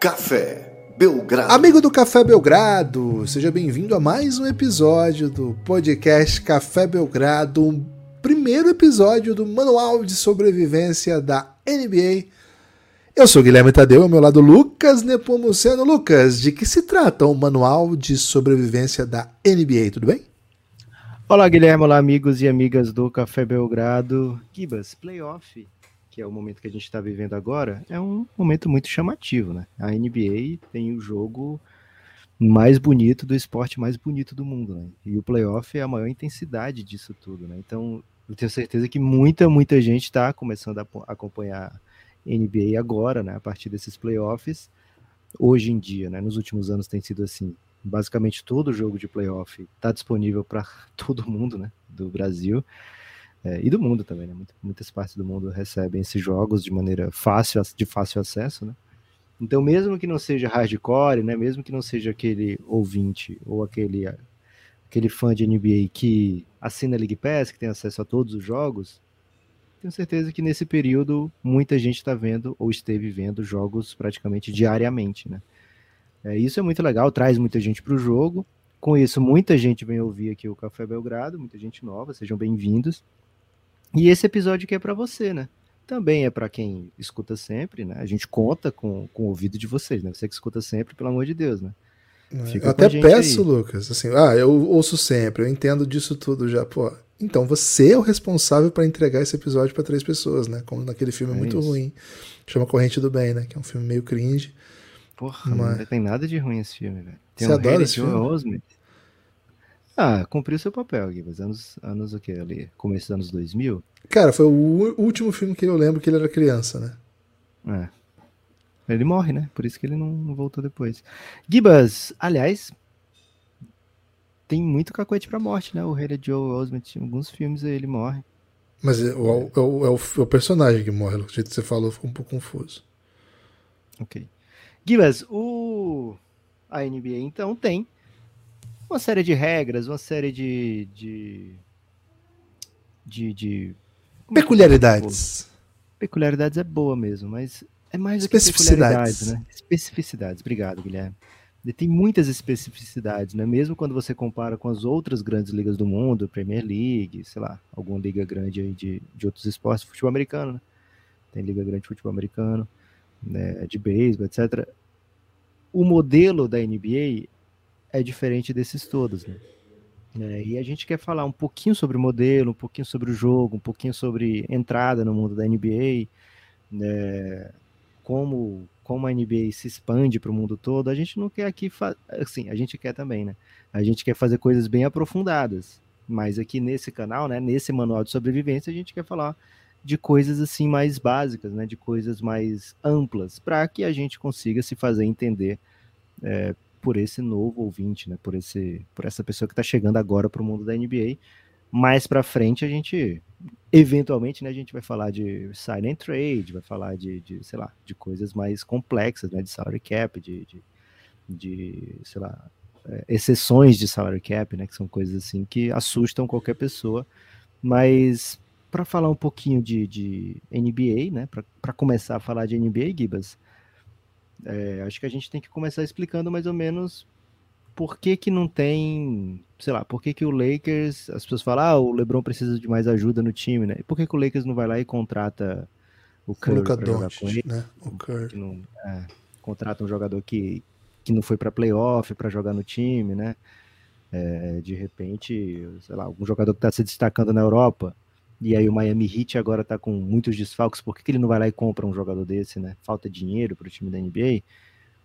Café Belgrado. Amigo do Café Belgrado, seja bem-vindo a mais um episódio do podcast Café Belgrado, um primeiro episódio do Manual de Sobrevivência da NBA. Eu sou Guilherme Tadeu, ao meu lado Lucas Nepomuceno. Lucas, de que se trata o Manual de Sobrevivência da NBA, tudo bem? Olá, Guilherme, olá, amigos e amigas do Café Belgrado. Gibas, playoff que é o momento que a gente está vivendo agora, é um momento muito chamativo, né? A NBA tem o jogo mais bonito do esporte mais bonito do mundo, né? E o playoff é a maior intensidade disso tudo, né? Então, eu tenho certeza que muita, muita gente está começando a acompanhar NBA agora, né? A partir desses playoffs. Hoje em dia, né? Nos últimos anos tem sido assim. Basicamente todo jogo de playoff está disponível para todo mundo, né? Do Brasil. É, e do mundo também, né? Muitas partes do mundo recebem esses jogos de maneira fácil, de fácil acesso, né? Então, mesmo que não seja hardcore, né? Mesmo que não seja aquele ouvinte ou aquele, aquele fã de NBA que assina a League Pass, que tem acesso a todos os jogos, tenho certeza que nesse período muita gente está vendo ou esteve vendo jogos praticamente diariamente, né? É, isso é muito legal, traz muita gente para o jogo. Com isso, muita gente vem ouvir aqui o Café Belgrado, muita gente nova, sejam bem-vindos. E esse episódio aqui é para você, né? Também é para quem escuta sempre, né? A gente conta com, com o ouvido de vocês, né? Você que escuta sempre, pelo amor de Deus, né? Fica eu até peço, aí. Lucas, assim, ah, eu ouço sempre, eu entendo disso tudo já, pô. Então você é o responsável para entregar esse episódio para três pessoas, né? Como naquele filme é muito isso. ruim, chama Corrente do Bem, né? Que é um filme meio cringe. Porra, mas... não tem nada de ruim esse filme, velho. Tem você um adora esse filme? Osment. Ah, cumpriu seu papel, Gibas. Anos, anos o que ali? Começo dos anos 2000? Cara, foi o último filme que eu lembro que ele era criança, né? É. Ele morre, né? Por isso que ele não voltou depois. Gibas, aliás, tem muito cacoete pra morte, né? O rei de Joe Osment, em alguns filmes ele morre. Mas é, o, é, o, é, o, é o personagem que morre, o jeito que você falou ficou um pouco confuso. Ok. Gibas, o... a NBA então tem uma série de regras, uma série de. de. de. de peculiaridades. Peculiaridades é boa mesmo, mas é mais do que peculiaridades, né? Especificidades. Obrigado, Guilherme. Ele tem muitas especificidades, né? Mesmo quando você compara com as outras grandes ligas do mundo, Premier League, sei lá, alguma liga grande aí de, de outros esportes, futebol americano, né? Tem liga grande de futebol americano, né? de beisebol, etc. O modelo da NBA é diferente desses todos, né? É, e a gente quer falar um pouquinho sobre o modelo, um pouquinho sobre o jogo, um pouquinho sobre entrada no mundo da NBA, né? como, como a NBA se expande para o mundo todo. A gente não quer aqui, assim, a gente quer também, né? A gente quer fazer coisas bem aprofundadas, mas aqui nesse canal, né, nesse manual de sobrevivência, a gente quer falar de coisas assim mais básicas, né, de coisas mais amplas, para que a gente consiga se fazer entender é, por esse novo ouvinte, né? Por esse, por essa pessoa que está chegando agora para o mundo da NBA. Mais para frente a gente, eventualmente, né? A gente vai falar de silent trade, vai falar de, de sei lá, de coisas mais complexas, né? De salary cap, de, de, de sei lá, é, exceções de salary cap, né? Que são coisas assim que assustam qualquer pessoa. Mas para falar um pouquinho de, de NBA, né? Para começar a falar de NBA, Gibas, é, acho que a gente tem que começar explicando mais ou menos por que que não tem, sei lá, por que que o Lakers, as pessoas falam, ah, o LeBron precisa de mais ajuda no time, né? por que que o Lakers não vai lá e contrata o Curry para jogar com ele? Né? O Curry. Não, é, contrata um jogador que, que não foi para playoff para jogar no time, né? É, de repente, sei lá, algum jogador que está se destacando na Europa, e aí o Miami Heat agora tá com muitos desfalques, por que, que ele não vai lá e compra um jogador desse, né? Falta dinheiro para o time da NBA.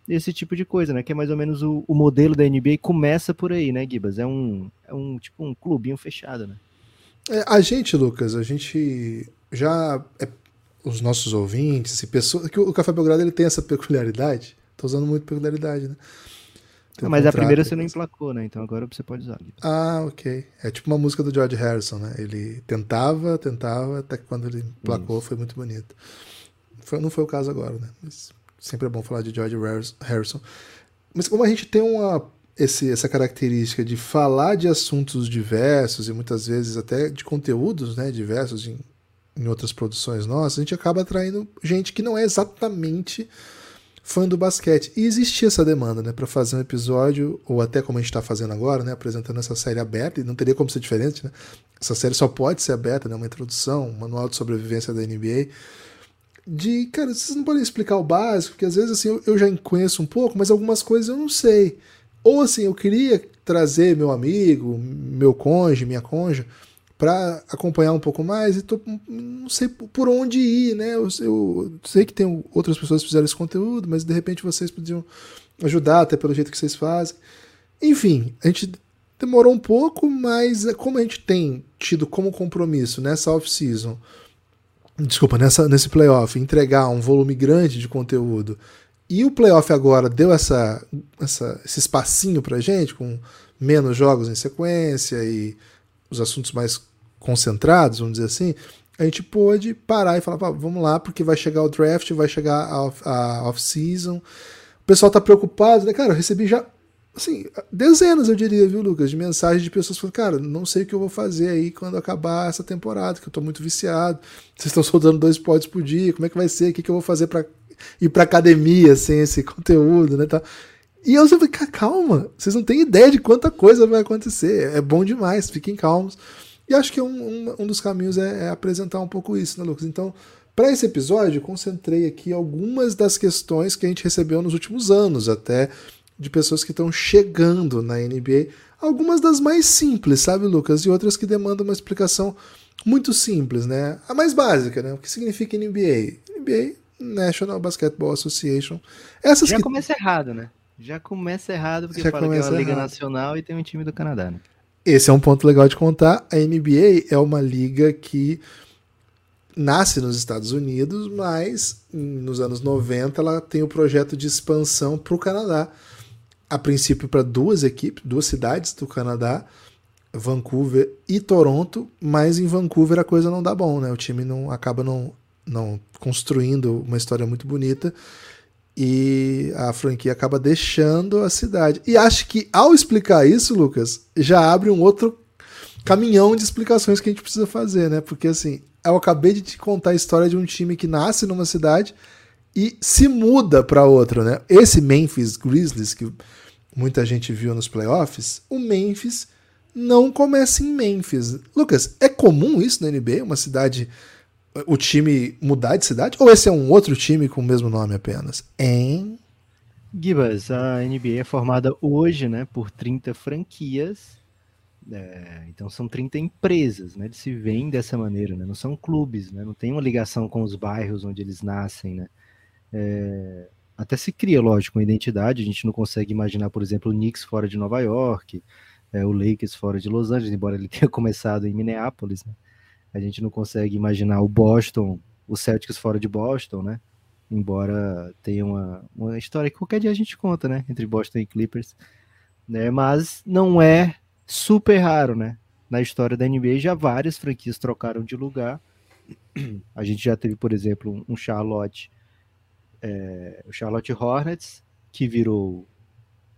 Esse tipo de coisa, né? Que é mais ou menos o, o modelo da NBA começa por aí, né, Gibas? É um, é um tipo um clubinho fechado, né? É, a gente, Lucas, a gente já é, os nossos ouvintes e pessoas que o Café Belgrado ele tem essa peculiaridade. Tô usando muito peculiaridade, né? Mas a primeira você não emplacou, né? Então agora você pode usar. Ah, ok. É tipo uma música do George Harrison, né? Ele tentava, tentava, até que quando ele emplacou Isso. foi muito bonito. Foi, não foi o caso agora, né? Mas sempre é bom falar de George Harrison. Mas como a gente tem uma, esse, essa característica de falar de assuntos diversos e muitas vezes até de conteúdos né, diversos em, em outras produções nossas, a gente acaba atraindo gente que não é exatamente fã do basquete. E existia essa demanda, né, para fazer um episódio, ou até como a gente está fazendo agora, né, apresentando essa série aberta, e não teria como ser diferente, né? Essa série só pode ser aberta, né, uma introdução, um manual de sobrevivência da NBA. De, cara, vocês não podem explicar o básico, porque às vezes assim eu, eu já conheço um pouco, mas algumas coisas eu não sei. Ou assim, eu queria trazer meu amigo, meu cônjuge, minha cônjuge, para acompanhar um pouco mais e tô, não sei por onde ir, né? Eu, eu, sei que tem outras pessoas que fizeram esse conteúdo, mas de repente vocês podiam ajudar, até pelo jeito que vocês fazem. Enfim, a gente demorou um pouco, mas como a gente tem tido como compromisso nessa off-season, desculpa, nessa, nesse playoff, entregar um volume grande de conteúdo, e o playoff agora deu essa, essa, esse espacinho pra gente, com menos jogos em sequência e os assuntos mais concentrados, vamos dizer assim, a gente pôde parar e falar, vamos lá, porque vai chegar o draft, vai chegar a off-season. O pessoal tá preocupado, né? Cara, eu recebi já, assim, dezenas, eu diria, viu, Lucas, de mensagens de pessoas falando, cara, não sei o que eu vou fazer aí quando acabar essa temporada, que eu tô muito viciado. Vocês estão soltando dois pods por dia, como é que vai ser? O que, que eu vou fazer para ir pra academia sem esse conteúdo, né? Tá. E eu sempre falei, calma, vocês não têm ideia de quanta coisa vai acontecer. É bom demais, fiquem calmos. E acho que um, um, um dos caminhos é, é, apresentar um pouco isso, né, Lucas? Então, para esse episódio, concentrei aqui algumas das questões que a gente recebeu nos últimos anos, até de pessoas que estão chegando na NBA. Algumas das mais simples, sabe, Lucas? E outras que demandam uma explicação muito simples, né? A mais básica, né? O que significa NBA? NBA, National Basketball Association. Essas Já que... começa errado, né? Já começa errado, porque Já fala que é uma liga errado. nacional e tem um time do Canadá. Né? Esse é um ponto legal de contar. A NBA é uma liga que nasce nos Estados Unidos, mas nos anos 90 ela tem o projeto de expansão para o Canadá. A princípio para duas equipes, duas cidades do Canadá, Vancouver e Toronto, mas em Vancouver a coisa não dá bom, né? O time não acaba não, não construindo uma história muito bonita e a franquia acaba deixando a cidade. E acho que ao explicar isso, Lucas, já abre um outro caminhão de explicações que a gente precisa fazer, né? Porque assim, eu acabei de te contar a história de um time que nasce numa cidade e se muda para outra, né? Esse Memphis Grizzlies que muita gente viu nos playoffs, o Memphis não começa em Memphis. Lucas, é comum isso na NBA, uma cidade o time mudar de cidade? Ou esse é um outro time com o mesmo nome apenas? Em. Gibas, a NBA é formada hoje né, por 30 franquias. É, então são 30 empresas, né? Eles se veem dessa maneira, né? Não são clubes, né? Não tem uma ligação com os bairros onde eles nascem, né? É, até se cria, lógico, uma identidade. A gente não consegue imaginar, por exemplo, o Knicks fora de Nova York, é, o Lakers fora de Los Angeles, embora ele tenha começado em Minneapolis, né? A gente não consegue imaginar o Boston, o Celtics fora de Boston, né? Embora tenha uma, uma história que qualquer dia a gente conta, né? Entre Boston e Clippers. Né? Mas não é super raro, né? Na história da NBA já várias franquias trocaram de lugar. A gente já teve, por exemplo, um Charlotte, é, o Charlotte Hornets, que virou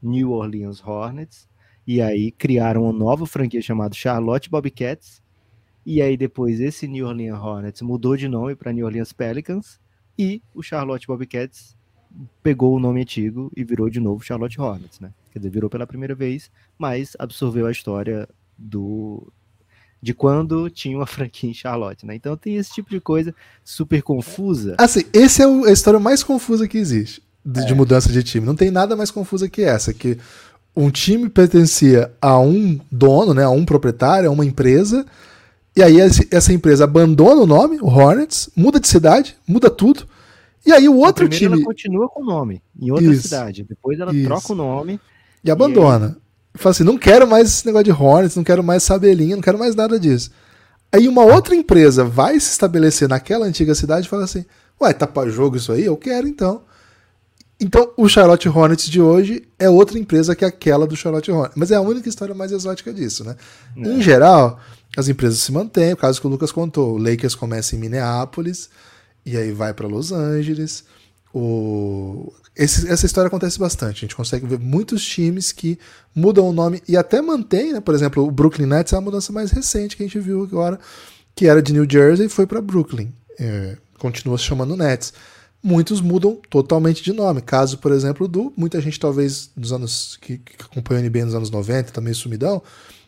New Orleans Hornets, e aí criaram uma nova franquia chamada Charlotte Bobcats, e aí depois esse New Orleans Hornets mudou de nome para New Orleans Pelicans e o Charlotte Bobcats pegou o nome antigo e virou de novo Charlotte Hornets, né? Quer dizer, virou pela primeira vez, mas absorveu a história do de quando tinha uma franquia em Charlotte, né? Então tem esse tipo de coisa super confusa. Assim, esse é a história mais confusa que existe de, é. de mudança de time. Não tem nada mais confusa que essa, que um time pertencia a um dono, né, a um proprietário, a uma empresa, e aí essa empresa abandona o nome, o Hornets, muda de cidade, muda tudo. E aí o outro time. Ela continua com o nome em outra isso, cidade. Depois ela isso. troca o nome. E abandona. E aí... Fala assim: não quero mais esse negócio de Hornets, não quero mais Sabelinha, não quero mais nada disso. Aí uma outra empresa vai se estabelecer naquela antiga cidade e fala assim: ué, tá pra jogo isso aí? Eu quero então. Então, o Charlotte Hornets de hoje é outra empresa que aquela do Charlotte Hornets. Mas é a única história mais exótica disso, né? É. Em geral, as empresas se mantêm, o caso que o Lucas contou, o Lakers começa em Minneapolis e aí vai para Los Angeles. O... Esse, essa história acontece bastante. A gente consegue ver muitos times que mudam o nome e até mantém, né? Por exemplo, o Brooklyn Nets é a mudança mais recente que a gente viu agora, que era de New Jersey e foi para Brooklyn. É, continua se chamando Nets. Muitos mudam totalmente de nome. Caso, por exemplo, do muita gente talvez dos anos que, que acompanhou a NBA nos anos 90, também sumidão,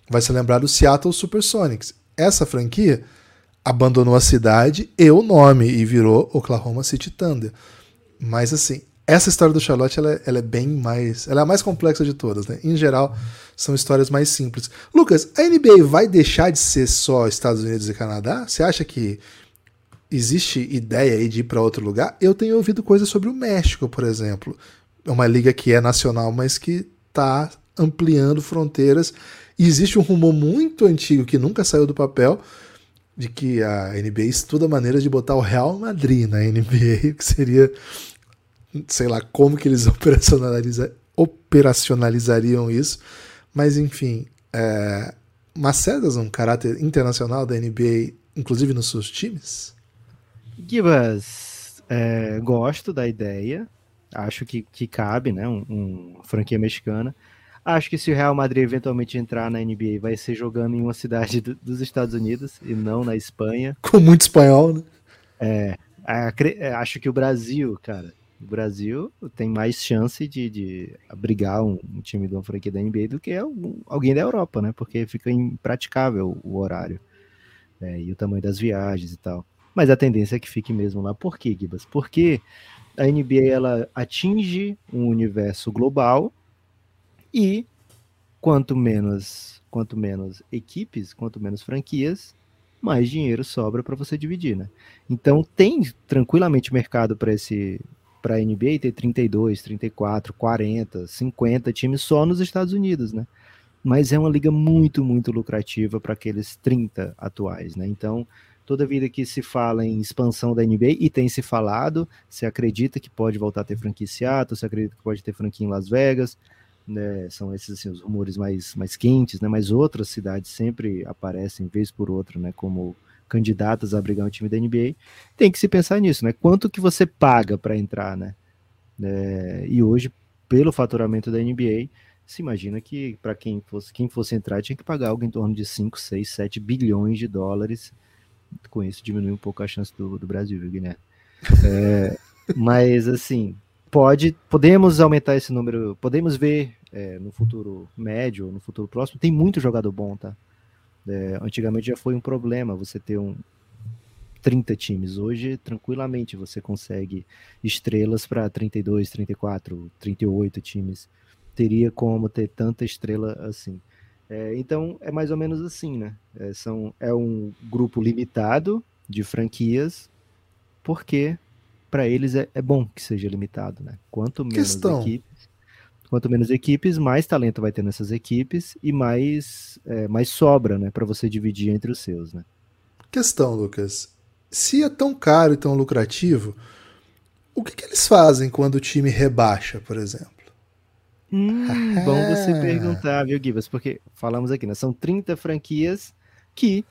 vai se lembrar do Seattle Supersonics. Essa franquia abandonou a cidade e o nome e virou Oklahoma City Thunder. Mas assim, essa história do Charlotte ela, é, ela, é bem mais. Ela é a mais complexa de todas, né? Em geral, são histórias mais simples. Lucas, a NBA vai deixar de ser só Estados Unidos e Canadá? Você acha que existe ideia aí de ir para outro lugar? Eu tenho ouvido coisas sobre o México, por exemplo. É uma liga que é nacional, mas que está ampliando fronteiras. E existe um rumor muito antigo que nunca saiu do papel de que a NBA estuda maneiras de botar o Real Madrid na NBA, que seria, sei lá, como que eles operacionaliza, operacionalizariam isso. Mas enfim, é, Macedas um caráter internacional da NBA, inclusive nos seus times? Gibas, é, gosto da ideia, acho que, que cabe, né, um, um, franquia mexicana. Acho que se o Real Madrid eventualmente entrar na NBA, vai ser jogando em uma cidade do, dos Estados Unidos e não na Espanha. Com muito espanhol, né? É, é, acho que o Brasil, cara, o Brasil tem mais chance de, de abrigar um, um, time de uma franquia da NBA do que alguém da Europa, né? Porque fica impraticável o horário é, e o tamanho das viagens e tal. Mas a tendência é que fique mesmo lá. Por quê, Gibas? Porque a NBA ela atinge um universo global e quanto menos, quanto menos equipes, quanto menos franquias, mais dinheiro sobra para você dividir, né? Então tem tranquilamente mercado para esse para a NBA ter 32, 34, 40, 50 times só nos Estados Unidos, né? Mas é uma liga muito, muito lucrativa para aqueles 30 atuais, né? Então, toda vida que se fala em expansão da NBA, e tem se falado, se acredita que pode voltar a ter franquia em Seattle, se acredita que pode ter franquia em Las Vegas, né, são esses assim, os rumores mais, mais quentes, né, mas outras cidades sempre aparecem, vez por outra, né, como candidatas a abrigar um time da NBA, tem que se pensar nisso, né, quanto que você paga para entrar, né, é, e hoje, pelo faturamento da NBA, se imagina que para quem fosse, quem fosse entrar tinha que pagar algo em torno de 5, 6, 7 bilhões de dólares com isso diminui um pouco a chance do, do Brasil, viu? É, mas assim, pode, podemos aumentar esse número, podemos ver é, no futuro médio, no futuro próximo, tem muito jogador bom, tá? É, antigamente já foi um problema você ter um 30 times. Hoje, tranquilamente, você consegue estrelas para 32, 34, 38 times. Teria como ter tanta estrela assim. É, então é mais ou menos assim, né? É, são, é um grupo limitado de franquias, porque para eles é, é, bom que seja limitado, né? Quanto menos Questão. equipes, quanto menos equipes, mais talento vai ter nessas equipes e mais, é, mais sobra, né? Para você dividir entre os seus, né? Questão, Lucas. Se é tão caro e tão lucrativo, o que, que eles fazem quando o time rebaixa, por exemplo? Hum, bom você perguntar, viu, Gibas? Porque falamos aqui, né? São 30 franquias que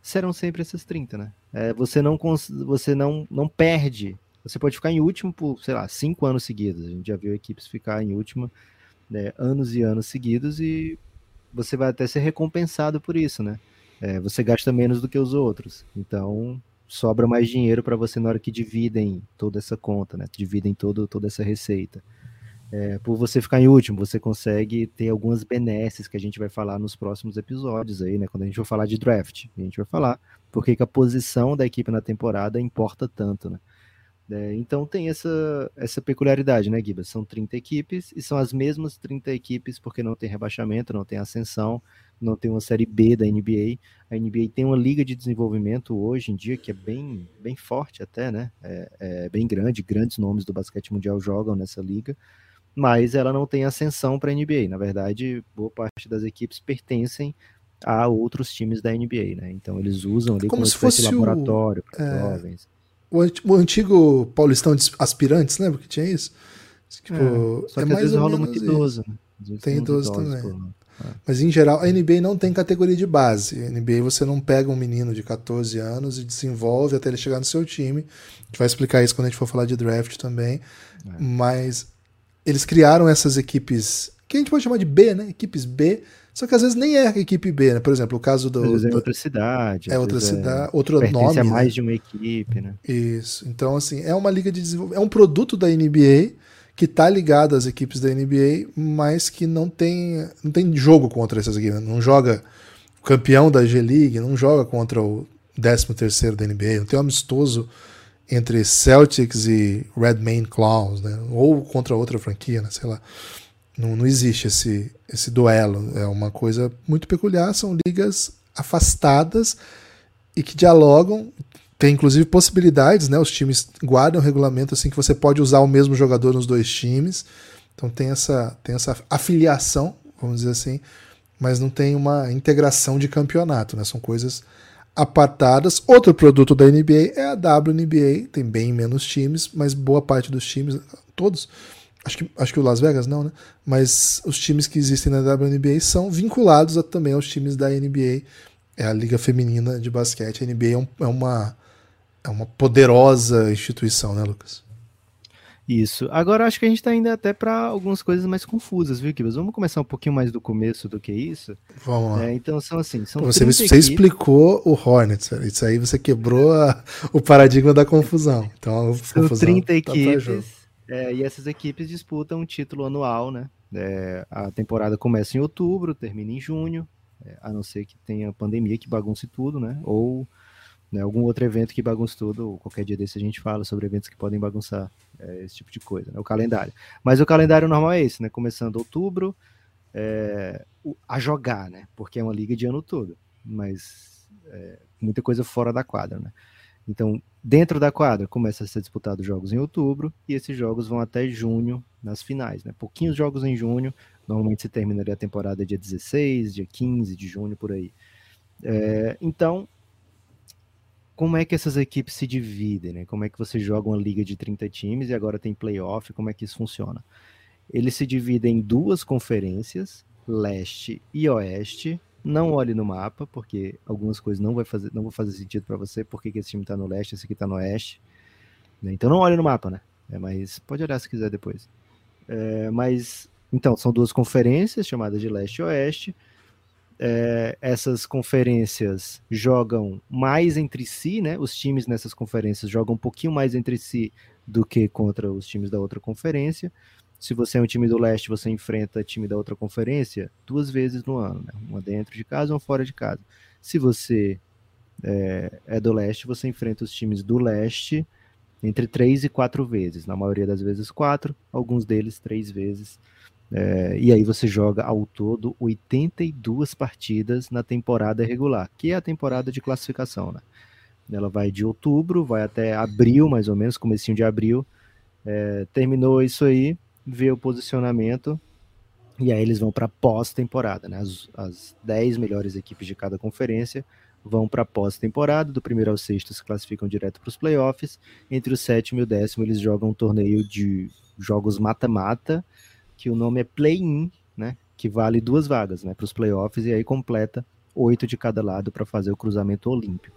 serão sempre essas 30, né? É, você não, você não, não perde. Você pode ficar em último por, sei lá, cinco anos seguidos. A gente já viu equipes ficar em último né, anos e anos seguidos e você vai até ser recompensado por isso, né? É, você gasta menos do que os outros. Então, sobra mais dinheiro para você na hora que dividem toda essa conta, né? Dividem todo, toda essa receita. É, por você ficar em último, você consegue ter algumas benesses que a gente vai falar nos próximos episódios aí, né? Quando a gente for falar de draft, a gente vai falar porque que a posição da equipe na temporada importa tanto, né? É, então tem essa, essa peculiaridade, né, Guiba? São 30 equipes e são as mesmas 30 equipes porque não tem rebaixamento, não tem ascensão, não tem uma série B da NBA. A NBA tem uma liga de desenvolvimento hoje em dia que é bem, bem forte até, né? É, é bem grande, grandes nomes do basquete mundial jogam nessa liga mas ela não tem ascensão para a NBA. Na verdade, boa parte das equipes pertencem a outros times da NBA, né? Então eles usam ali como, como se fosse laboratório para é, jovens. O antigo Paulistão de aspirantes, lembra que tinha isso? Tipo, é, só que é às vezes rola muito idoso. Né? Tem idoso também. Por... É. Mas em geral, a NBA não tem categoria de base. A NBA você não pega um menino de 14 anos e desenvolve até ele chegar no seu time. A gente vai explicar isso quando a gente for falar de draft também. É. Mas eles criaram essas equipes que a gente pode chamar de B, né? Equipes B. Só que às vezes nem é a equipe B, né? Por exemplo, o caso do. Às vezes é outra cidade. É outra cidade, é, outro nome. É mais né? de uma equipe, né? Isso. Então, assim, é uma liga de desenvolvimento. É um produto da NBA que tá ligado às equipes da NBA, mas que não tem, não tem jogo contra essas equipes. Não joga o campeão da G-League, não joga contra o 13 terceiro da NBA, não tem um amistoso entre Celtics e Redman Claws, né? Ou contra outra franquia, né? sei lá. Não, não existe esse, esse duelo. É uma coisa muito peculiar. São ligas afastadas e que dialogam. Tem inclusive possibilidades, né? Os times guardam regulamento assim que você pode usar o mesmo jogador nos dois times. Então tem essa, tem essa afiliação, vamos dizer assim, mas não tem uma integração de campeonato, né? São coisas apartadas. Outro produto da NBA é a WNBA, tem bem menos times, mas boa parte dos times, todos, acho que, acho que o Las Vegas não, né? Mas os times que existem na WNBA são vinculados a, também aos times da NBA, é a Liga Feminina de Basquete. A NBA é, um, é uma, é uma poderosa instituição, né, Lucas? Isso. Agora acho que a gente está indo até para algumas coisas mais confusas, viu, Kibas? Vamos começar um pouquinho mais do começo do que isso. Vamos lá. É, então são assim, são você, você explicou o Hornets, isso aí você quebrou a, o paradigma da confusão. Então, são confusão 30 tá equipes é, e essas equipes disputam um título anual, né? É, a temporada começa em outubro, termina em junho, é, a não ser que tenha pandemia que bagunce tudo, né? Ou né, algum outro evento que bagunce tudo. Qualquer dia desse a gente fala sobre eventos que podem bagunçar é, esse tipo de coisa, né, o calendário. Mas o calendário normal é esse, né? Começando outubro, é, a jogar, né? Porque é uma liga de ano todo, mas é, muita coisa fora da quadra, né? Então, dentro da quadra, começa a ser disputado jogos em outubro e esses jogos vão até junho nas finais, né? Pouquinhos jogos em junho, normalmente se terminaria a temporada dia 16, dia 15 de junho, por aí. É, então, como é que essas equipes se dividem, né? Como é que você joga uma liga de 30 times e agora tem playoff, como é que isso funciona? Eles se dividem em duas conferências, leste e oeste. Não olhe no mapa, porque algumas coisas não, vai fazer, não vão fazer sentido para você, porque esse time está no leste, esse aqui está no oeste. Né? Então não olhe no mapa, né? É, mas pode olhar se quiser depois. É, mas, então, são duas conferências chamadas de leste e oeste é, essas conferências jogam mais entre si, né? Os times nessas conferências jogam um pouquinho mais entre si do que contra os times da outra conferência. Se você é um time do leste, você enfrenta time da outra conferência duas vezes no ano, né? uma dentro de casa e uma fora de casa. Se você é, é do leste, você enfrenta os times do leste entre três e quatro vezes. Na maioria das vezes quatro, alguns deles três vezes. É, e aí você joga ao todo 82 partidas na temporada regular, que é a temporada de classificação, né? Ela vai de outubro, vai até abril, mais ou menos, comecinho de abril. É, terminou isso aí, vê o posicionamento, e aí eles vão para pós-temporada, né? As, as 10 melhores equipes de cada conferência vão para pós-temporada, do primeiro ao sexto se classificam direto para os playoffs. Entre o sétimo e o décimo, eles jogam um torneio de jogos mata-mata que o nome é Play-In, né? Que vale duas vagas, né? Para os playoffs e aí completa oito de cada lado para fazer o cruzamento olímpico.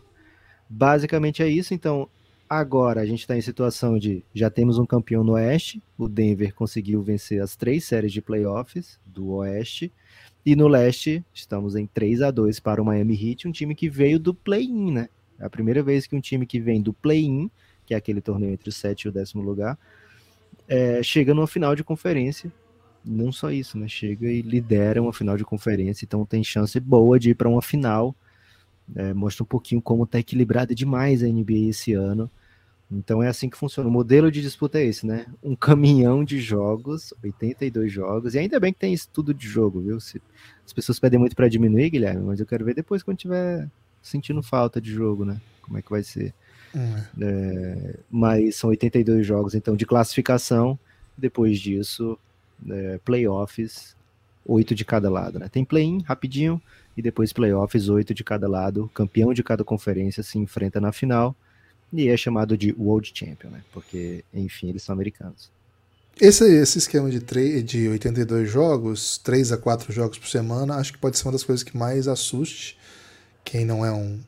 Basicamente é isso. Então, agora a gente está em situação de já temos um campeão no Oeste. O Denver conseguiu vencer as três séries de playoffs do Oeste. E no Leste, estamos em 3 a 2 para o Miami Heat, um time que veio do play-in, né? É a primeira vez que um time que vem do play-in, que é aquele torneio entre o 7 e o décimo lugar, é, chega numa final de conferência não só isso, né? Chega e lidera uma final de conferência, então tem chance boa de ir para uma final. É, mostra um pouquinho como está equilibrada demais a NBA esse ano. Então é assim que funciona. O modelo de disputa é esse, né? Um caminhão de jogos, 82 jogos, e ainda bem que tem estudo de jogo, viu? Se, as pessoas pedem muito para diminuir, Guilherme, mas eu quero ver depois quando tiver sentindo falta de jogo, né? Como é que vai ser. Hum. É, mas são 82 jogos, então, de classificação. Depois disso, é, playoffs, oito de cada lado. Né? Tem play-in rapidinho e depois playoffs, oito de cada lado. Campeão de cada conferência se enfrenta na final e é chamado de World Champion, né? porque, enfim, eles são americanos. Esse, esse esquema de, de 82 jogos, 3 a 4 jogos por semana, acho que pode ser uma das coisas que mais assuste quem não é um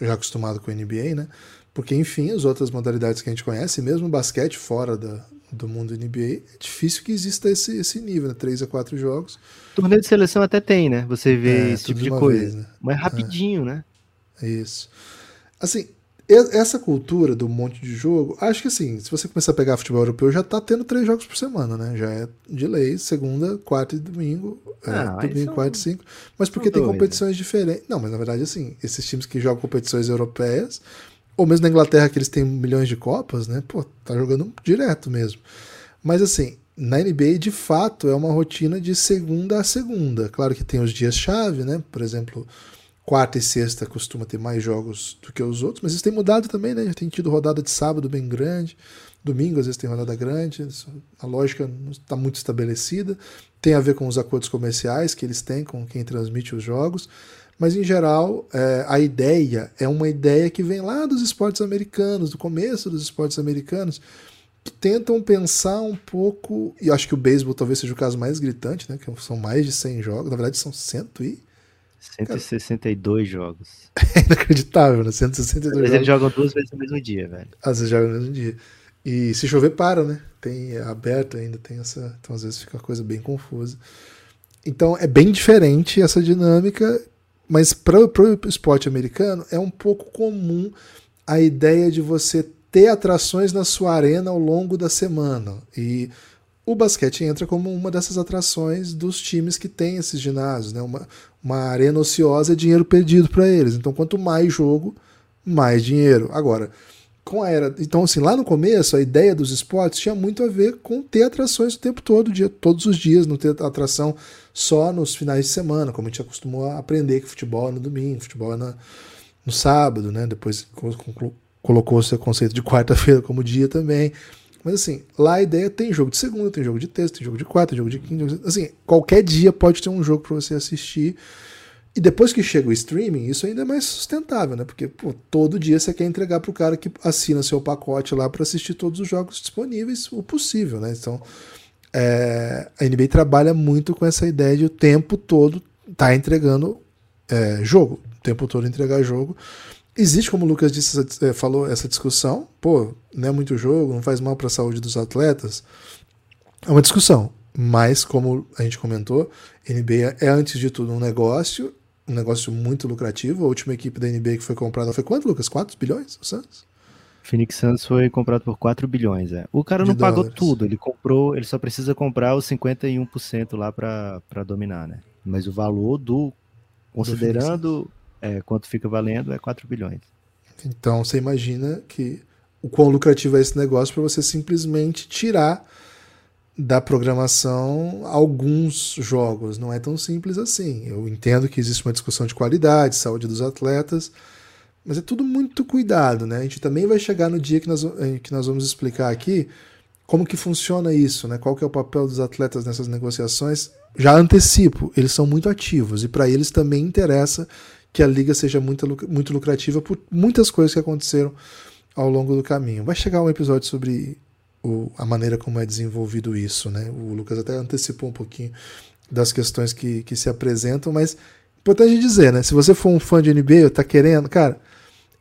já acostumado com a NBA, né? Porque, enfim, as outras modalidades que a gente conhece, mesmo o basquete fora da, do mundo NBA, é difícil que exista esse, esse nível, né? 3 a 4 jogos. Torneio de seleção até tem, né? Você vê é, esse tipo de coisa. Vez, né? Mas é. rapidinho, é. né? Isso. Assim, essa cultura do monte de jogo, acho que assim, se você começar a pegar futebol europeu, já tá tendo três jogos por semana, né? Já é de lei, segunda, quarta e domingo. É, ah, domingo, são... quarta e cinco. Mas porque tem competições diferentes. Não, mas na verdade, assim, esses times que jogam competições europeias, ou mesmo na Inglaterra, que eles têm milhões de copas, né? Pô, tá jogando direto mesmo. Mas assim, na NBA, de fato, é uma rotina de segunda a segunda. Claro que tem os dias-chave, né? Por exemplo quarta e sexta costuma ter mais jogos do que os outros, mas isso tem mudado também, né? Já tem tido rodada de sábado bem grande, domingo às vezes tem rodada grande, a lógica não está muito estabelecida, tem a ver com os acordos comerciais que eles têm com quem transmite os jogos, mas em geral é, a ideia é uma ideia que vem lá dos esportes americanos, do começo dos esportes americanos, que tentam pensar um pouco, e acho que o beisebol talvez seja o caso mais gritante, né? Que são mais de 100 jogos, na verdade são cento e 162 Cara, jogos. É inacreditável, né? 162 Mas jogos. eles jogam duas vezes no mesmo dia, velho. Às vezes jogam no mesmo dia. E se chover, para, né? Tem é aberto ainda, tem essa. Então às vezes fica uma coisa bem confusa. Então é bem diferente essa dinâmica, mas para o esporte americano é um pouco comum a ideia de você ter atrações na sua arena ao longo da semana. E o basquete entra como uma dessas atrações dos times que têm esses ginásios, né? Uma, uma arena ociosa é dinheiro perdido para eles. Então, quanto mais jogo, mais dinheiro. Agora, com a era. Então, assim, lá no começo, a ideia dos esportes tinha muito a ver com ter atrações o tempo todo, dia, todos os dias, não ter atração só nos finais de semana, como a gente acostumou a aprender que futebol é no domingo, futebol é na, no sábado, né? Depois colocou-se o conceito de quarta-feira como dia também. Mas assim, lá a ideia tem jogo de segunda, tem jogo de terça, tem jogo de quarta, tem jogo de quinta. Assim, qualquer dia pode ter um jogo para você assistir. E depois que chega o streaming, isso ainda é mais sustentável, né? Porque pô, todo dia você quer entregar para o cara que assina seu pacote lá para assistir todos os jogos disponíveis, o possível, né? Então, é, a NBA trabalha muito com essa ideia de o tempo todo tá entregando é, jogo, o tempo todo entregar jogo. Existe, como o Lucas disse, é, falou, essa discussão. Pô, não é muito jogo, não faz mal para a saúde dos atletas. É uma discussão. Mas, como a gente comentou, NBA é, antes de tudo, um negócio, um negócio muito lucrativo. A última equipe da NBA que foi comprada foi quanto, Lucas? 4 bilhões? O Santos? Phoenix Suns foi comprado por 4 bilhões, é. O cara não de pagou dólares. tudo, ele comprou, ele só precisa comprar os 51% lá para dominar, né? Mas o valor do considerando é, quanto fica valendo é 4 bilhões. Então você imagina que o quão lucrativo é esse negócio para você simplesmente tirar da programação alguns jogos. Não é tão simples assim. Eu entendo que existe uma discussão de qualidade, saúde dos atletas, mas é tudo muito cuidado, né? A gente também vai chegar no dia que nós, que nós vamos explicar aqui como que funciona isso, né? Qual que é o papel dos atletas nessas negociações? Já antecipo, eles são muito ativos e para eles também interessa que a liga seja muito, muito lucrativa por muitas coisas que aconteceram ao longo do caminho. Vai chegar um episódio sobre o, a maneira como é desenvolvido isso, né? O Lucas até antecipou um pouquinho das questões que, que se apresentam, mas importante dizer, né? Se você for um fã de NBA, tá querendo, cara,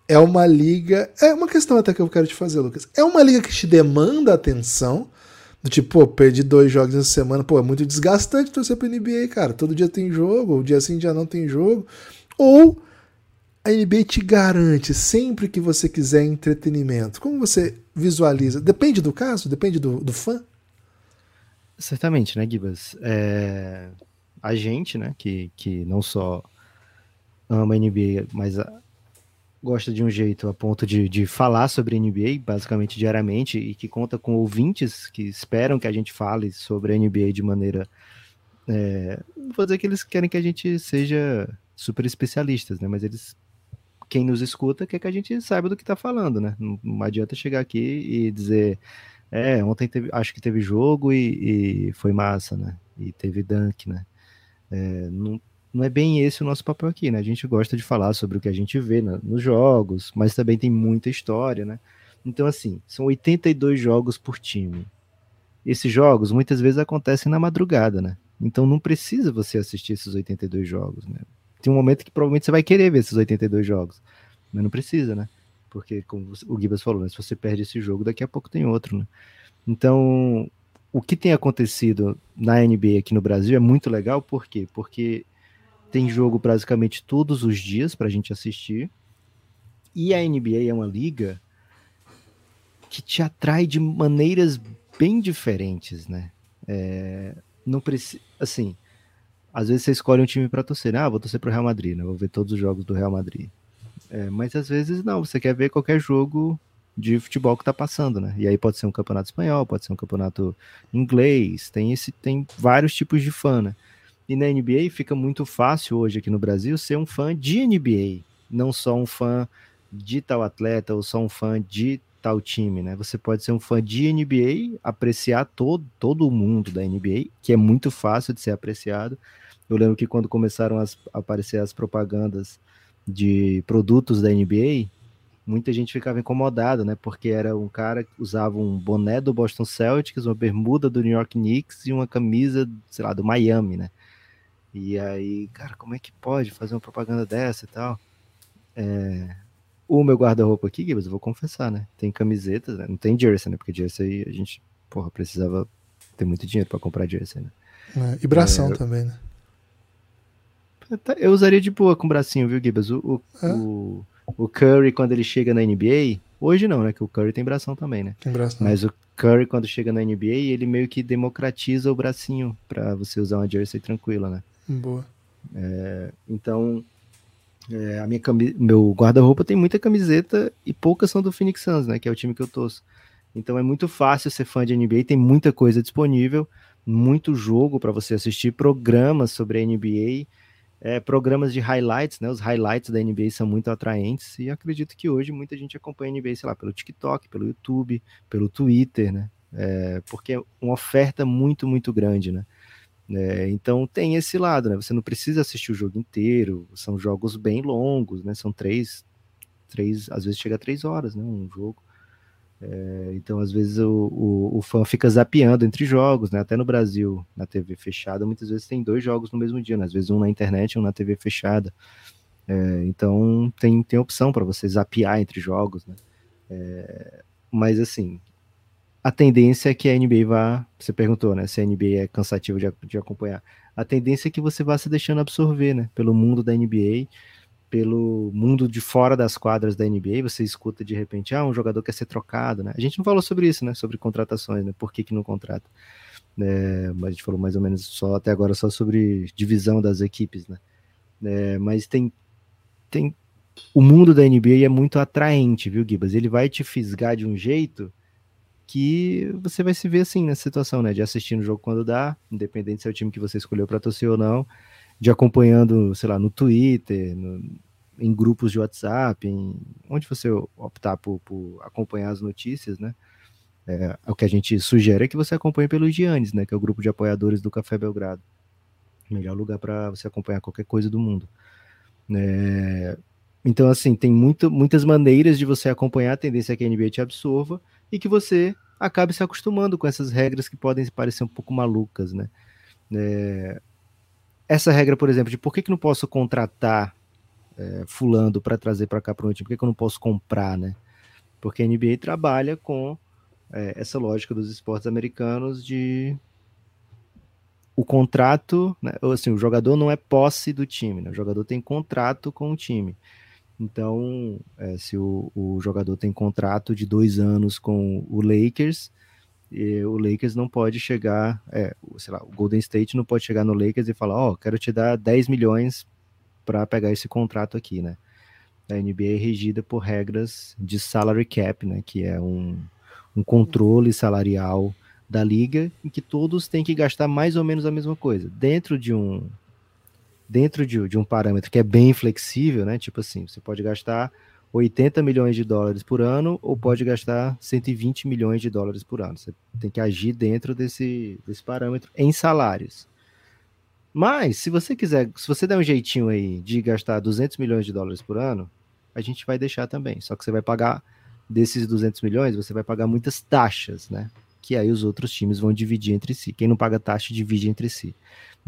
é uma liga. É uma questão até que eu quero te fazer, Lucas. É uma liga que te demanda atenção. Do tipo, pô, perdi dois jogos essa semana. Pô, é muito desgastante torcer pra NBA, cara. Todo dia tem jogo, o dia sim, dia não tem jogo. Ou a NBA te garante sempre que você quiser entretenimento. Como você visualiza? Depende do caso? Depende do, do fã? Certamente, né, Gibas? É... A gente, né, que, que não só ama a NBA, mas a... gosta de um jeito a ponto de, de falar sobre NBA, basicamente diariamente, e que conta com ouvintes que esperam que a gente fale sobre NBA de maneira. É... Vou dizer que eles querem que a gente seja super especialistas, né? Mas eles, quem nos escuta, quer que a gente saiba do que está falando, né? Não, não, adianta chegar aqui e dizer, é, ontem teve, acho que teve jogo e, e foi massa, né? E teve dunk, né? É, não, não é bem esse o nosso papel aqui, né? A gente gosta de falar sobre o que a gente vê nos jogos, mas também tem muita história, né? Então, assim, são 82 jogos por time. Esses jogos muitas vezes acontecem na madrugada, né? Então não precisa você assistir esses 82 jogos, né? tem um momento que provavelmente você vai querer ver esses 82 jogos. Mas não precisa, né? Porque, como o Gibas falou, né? se você perde esse jogo, daqui a pouco tem outro, né? Então, o que tem acontecido na NBA aqui no Brasil é muito legal, por quê? Porque tem jogo praticamente todos os dias para a gente assistir, e a NBA é uma liga que te atrai de maneiras bem diferentes, né? É, não precisa, assim, às vezes você escolhe um time para torcer, ah, vou torcer para o Real Madrid, né? Vou ver todos os jogos do Real Madrid. É, mas às vezes não, você quer ver qualquer jogo de futebol que tá passando, né? E aí pode ser um campeonato espanhol, pode ser um campeonato inglês, tem esse tem vários tipos de fã, né? E na NBA fica muito fácil hoje aqui no Brasil ser um fã de NBA, não só um fã de tal atleta ou só um fã de tal time, né? Você pode ser um fã de NBA, apreciar todo, todo o mundo da NBA, que é muito fácil de ser apreciado. Eu lembro que quando começaram a aparecer as propagandas de produtos da NBA, muita gente ficava incomodada, né? Porque era um cara que usava um boné do Boston Celtics, uma bermuda do New York Knicks e uma camisa, sei lá, do Miami, né? E aí, cara, como é que pode fazer uma propaganda dessa e tal? É, o meu guarda-roupa aqui, Gibbs, eu vou confessar, né? Tem camisetas, né? Não tem jersey, né? Porque jersey a gente, porra, precisava ter muito dinheiro para comprar jersey, né? É, e bração é, também, né? Eu usaria de boa com bracinho, viu, Gibbs? O, o, é? o, o, Curry, quando ele chega na NBA, hoje não, né? Que o Curry tem bração também, né? Tem bração. Mas o Curry, quando chega na NBA, ele meio que democratiza o bracinho para você usar uma jersey tranquila, né? Boa. É, então, é, a minha meu guarda-roupa tem muita camiseta e poucas são do Phoenix Suns, né? Que é o time que eu torço. Então é muito fácil ser fã de NBA, tem muita coisa disponível, muito jogo para você assistir, programas sobre a NBA, é, programas de highlights, né? Os highlights da NBA são muito atraentes e acredito que hoje muita gente acompanha a NBA, sei lá, pelo TikTok, pelo YouTube, pelo Twitter, né? É, porque é uma oferta muito, muito grande, né? É, então tem esse lado, né? Você não precisa assistir o jogo inteiro, são jogos bem longos, né? São três, três às vezes chega a três horas, né? Um jogo. É, então, às vezes, o, o, o, fã fica zapeando entre jogos, né? Até no Brasil, na TV fechada, muitas vezes tem dois jogos no mesmo dia, né? Às vezes um na internet e um na TV fechada. É, então, tem, tem opção para você zapear entre jogos, né? É, mas, assim, a tendência é que a NBA vá. Você perguntou, né? Se a NBA é cansativa de, de acompanhar. A tendência é que você vá se deixando absorver, né? Pelo mundo da NBA, pelo mundo de fora das quadras da NBA. Você escuta de repente, ah, um jogador quer ser trocado, né? A gente não falou sobre isso, né? Sobre contratações, né? Por que, que não contrata? É, mas a gente falou mais ou menos só até agora só sobre divisão das equipes, né? É, mas tem, tem. O mundo da NBA é muito atraente, viu, Gibas? Ele vai te fisgar de um jeito que você vai se ver assim nessa situação, né? De assistir no jogo quando dá, independente se é o time que você escolheu para torcer ou não, de acompanhando, sei lá, no Twitter, no, em grupos de WhatsApp, em, onde você optar por, por acompanhar as notícias, né? É, o que a gente sugere é que você acompanhe pelo Giannis, né? Que é o grupo de apoiadores do Café Belgrado. Melhor lugar para você acompanhar qualquer coisa do mundo. É, então, assim, tem muito, muitas maneiras de você acompanhar a tendência que a NBA te absorva e que você acabe se acostumando com essas regras que podem parecer um pouco malucas, né? É, essa regra, por exemplo, de por que, que não posso contratar é, fulano para trazer para cá para o time, por que, que eu não posso comprar, né? Porque a NBA trabalha com é, essa lógica dos esportes americanos de o contrato, né, assim, o jogador não é posse do time, né? o jogador tem contrato com o time. Então, é, se o, o, jogador tem contrato de dois anos com o Lakers, o Lakers não pode chegar, é, sei lá, o Golden State não pode chegar no Lakers e falar, ó, oh, quero te dar 10 milhões para pegar esse contrato aqui, né? A NBA é regida por regras de salary cap, né? Que é um, um controle salarial da liga em que todos têm que gastar mais ou menos a mesma coisa. Dentro de um, dentro de, de um parâmetro que é bem flexível, né? Tipo assim, você pode gastar 80 milhões de dólares por ano ou pode gastar 120 milhões de dólares por ano. Você tem que agir dentro desse, desse parâmetro em salários. Mas, se você quiser, se você der um jeitinho aí de gastar 200 milhões de dólares por ano, a gente vai deixar também. Só que você vai pagar desses 200 milhões, você vai pagar muitas taxas, né? Que aí os outros times vão dividir entre si. Quem não paga taxa divide entre si.